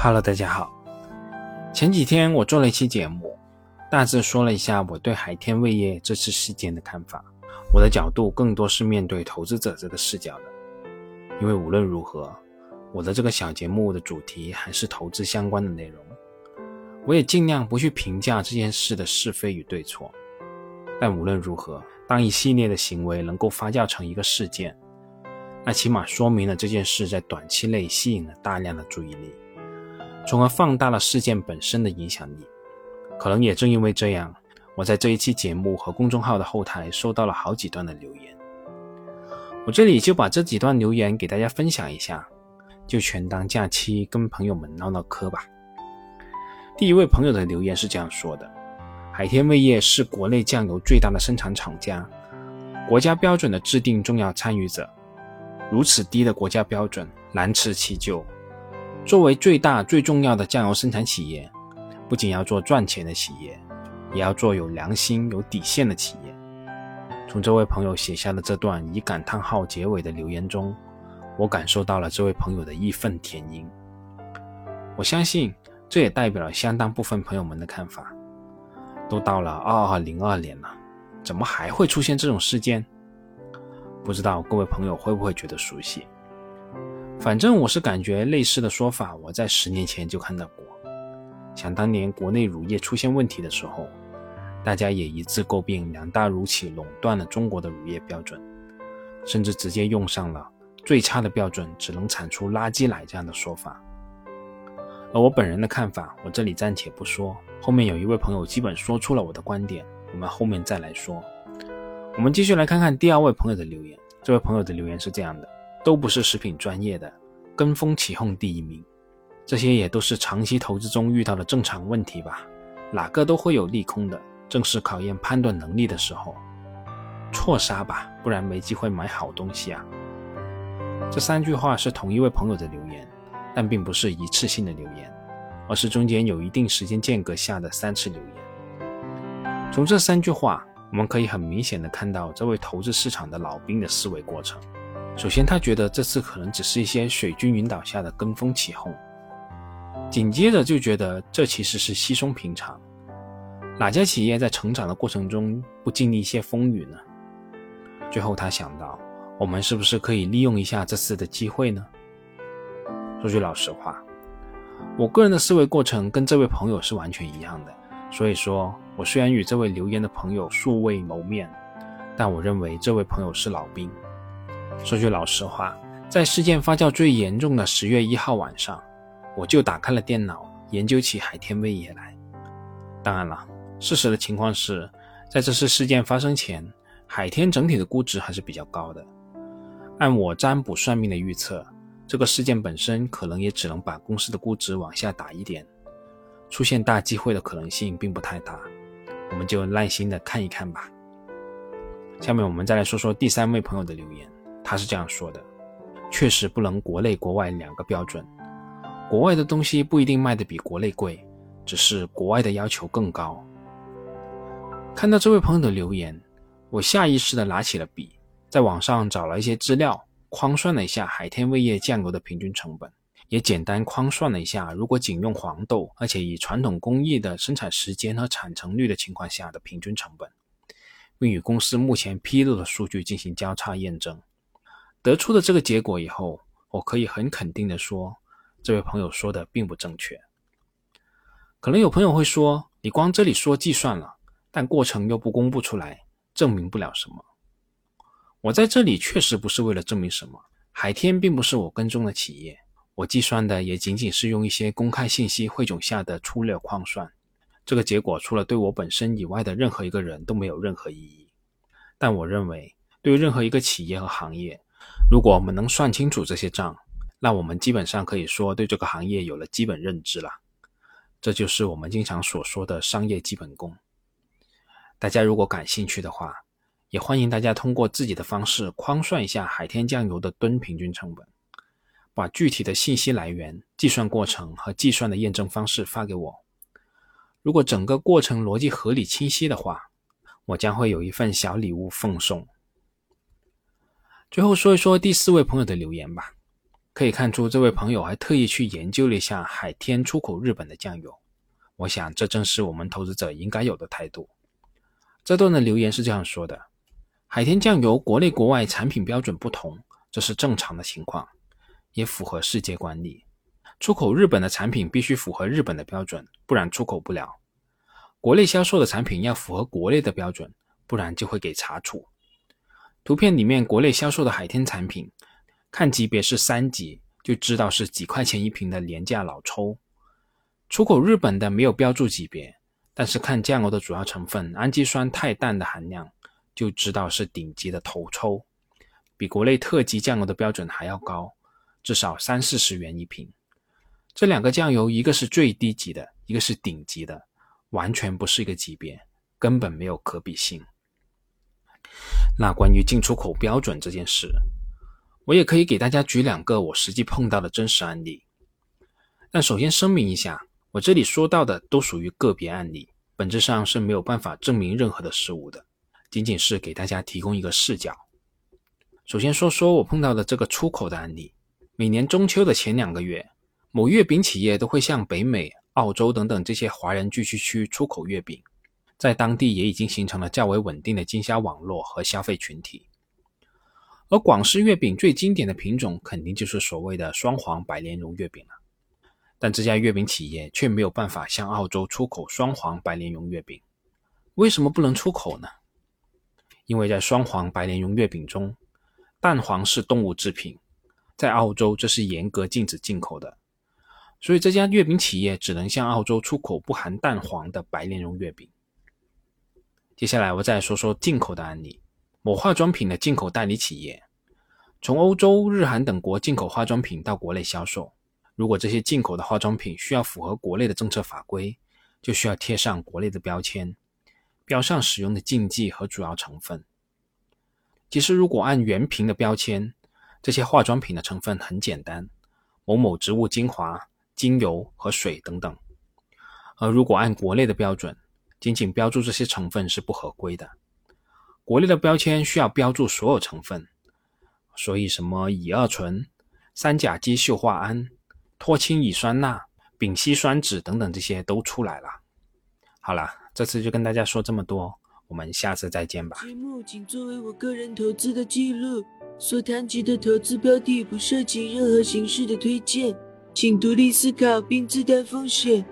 Hello，大家好。前几天我做了一期节目，大致说了一下我对海天味业这次事件的看法。我的角度更多是面对投资者这个视角的，因为无论如何，我的这个小节目的主题还是投资相关的内容。我也尽量不去评价这件事的是非与对错。但无论如何，当一系列的行为能够发酵成一个事件，那起码说明了这件事在短期内吸引了大量的注意力，从而放大了事件本身的影响力。可能也正因为这样，我在这一期节目和公众号的后台收到了好几段的留言。我这里就把这几段留言给大家分享一下，就全当假期跟朋友们唠唠嗑吧。第一位朋友的留言是这样说的。海天味业是国内酱油最大的生产厂家，国家标准的制定重要参与者。如此低的国家标准，难辞其咎。作为最大最重要的酱油生产企业，不仅要做赚钱的企业，也要做有良心、有底线的企业。从这位朋友写下的这段以感叹号结尾的留言中，我感受到了这位朋友的义愤填膺。我相信，这也代表了相当部分朋友们的看法。都到了二二零二年了，怎么还会出现这种事件？不知道各位朋友会不会觉得熟悉？反正我是感觉类似的说法，我在十年前就看到过。想当年国内乳业出现问题的时候，大家也一致诟病两大乳企垄断了中国的乳业标准，甚至直接用上了最差的标准只能产出垃圾奶这样的说法。而我本人的看法，我这里暂且不说。后面有一位朋友基本说出了我的观点，我们后面再来说。我们继续来看看第二位朋友的留言。这位朋友的留言是这样的：都不是食品专业的，跟风起哄第一名，这些也都是长期投资中遇到的正常问题吧？哪个都会有利空的，正是考验判断能力的时候，错杀吧，不然没机会买好东西啊。这三句话是同一位朋友的留言。但并不是一次性的留言，而是中间有一定时间间隔下的三次留言。从这三句话，我们可以很明显的看到这位投资市场的老兵的思维过程。首先，他觉得这次可能只是一些水军引导下的跟风起哄，紧接着就觉得这其实是稀松平常。哪家企业在成长的过程中不经历一些风雨呢？最后，他想到，我们是不是可以利用一下这次的机会呢？说句老实话，我个人的思维过程跟这位朋友是完全一样的。所以说，我虽然与这位留言的朋友素未谋面，但我认为这位朋友是老兵。说句老实话，在事件发酵最严重的十月一号晚上，我就打开了电脑研究起海天味业来。当然了，事实的情况是，在这次事件发生前，海天整体的估值还是比较高的。按我占卜算命的预测。这个事件本身可能也只能把公司的估值往下打一点，出现大机会的可能性并不太大，我们就耐心的看一看吧。下面我们再来说说第三位朋友的留言，他是这样说的：确实不能国内国外两个标准，国外的东西不一定卖的比国内贵，只是国外的要求更高。看到这位朋友的留言，我下意识的拿起了笔，在网上找了一些资料。框算了一下海天味业酱油的平均成本，也简单框算了一下，如果仅用黄豆，而且以传统工艺的生产时间和产成率的情况下的平均成本，并与公司目前披露的数据进行交叉验证，得出的这个结果以后，我可以很肯定的说，这位朋友说的并不正确。可能有朋友会说，你光这里说计算了，但过程又不公布出来，证明不了什么。我在这里确实不是为了证明什么，海天并不是我跟踪的企业，我计算的也仅仅是用一些公开信息汇总下的粗略框算，这个结果除了对我本身以外的任何一个人都没有任何意义。但我认为，对于任何一个企业和行业，如果我们能算清楚这些账，那我们基本上可以说对这个行业有了基本认知了。这就是我们经常所说的商业基本功。大家如果感兴趣的话，也欢迎大家通过自己的方式框算一下海天酱油的吨平均成本，把具体的信息来源、计算过程和计算的验证方式发给我。如果整个过程逻辑合理清晰的话，我将会有一份小礼物奉送。最后说一说第四位朋友的留言吧。可以看出，这位朋友还特意去研究了一下海天出口日本的酱油。我想，这正是我们投资者应该有的态度。这段的留言是这样说的：海天酱油国内国外产品标准不同，这是正常的情况，也符合世界惯例。出口日本的产品必须符合日本的标准，不然出口不了。国内销售的产品要符合国内的标准，不然就会给查处。图片里面国内销售的海天产品，看级别是三级，就知道是几块钱一瓶的廉价老抽。出口日本的没有标注级别，但是看酱油的主要成分氨基酸肽氮的含量，就知道是顶级的头抽，比国内特级酱油的标准还要高，至少三四十元一瓶。这两个酱油，一个是最低级的，一个是顶级的，完全不是一个级别，根本没有可比性。那关于进出口标准这件事，我也可以给大家举两个我实际碰到的真实案例。但首先声明一下，我这里说到的都属于个别案例，本质上是没有办法证明任何的事物的，仅仅是给大家提供一个视角。首先说说我碰到的这个出口的案例。每年中秋的前两个月，某月饼企业都会向北美、澳洲等等这些华人聚居区出口月饼。在当地也已经形成了较为稳定的经销网络和消费群体，而广式月饼最经典的品种肯定就是所谓的双黄白莲蓉月饼了。但这家月饼企业却没有办法向澳洲出口双黄白莲蓉月饼，为什么不能出口呢？因为在双黄白莲蓉月饼中，蛋黄是动物制品，在澳洲这是严格禁止进口的，所以这家月饼企业只能向澳洲出口不含蛋黄的白莲蓉月饼。接下来我再说说进口的案例。某化妆品的进口代理企业，从欧洲、日韩等国进口化妆品到国内销售。如果这些进口的化妆品需要符合国内的政策法规，就需要贴上国内的标签，标上使用的禁忌和主要成分。其实，如果按原瓶的标签，这些化妆品的成分很简单：某某植物精华、精油和水等等。而如果按国内的标准，仅仅标注这些成分是不合规的，国内的标签需要标注所有成分，所以什么乙二醇、三甲基溴化铵、脱氢乙酸钠、丙烯酸酯等等这些都出来了。好了，这次就跟大家说这么多，我们下次再见吧。节目仅作为我个人投资的记录，所谈及的投资标的不涉及任何形式的推荐，请独立思考并自担风险。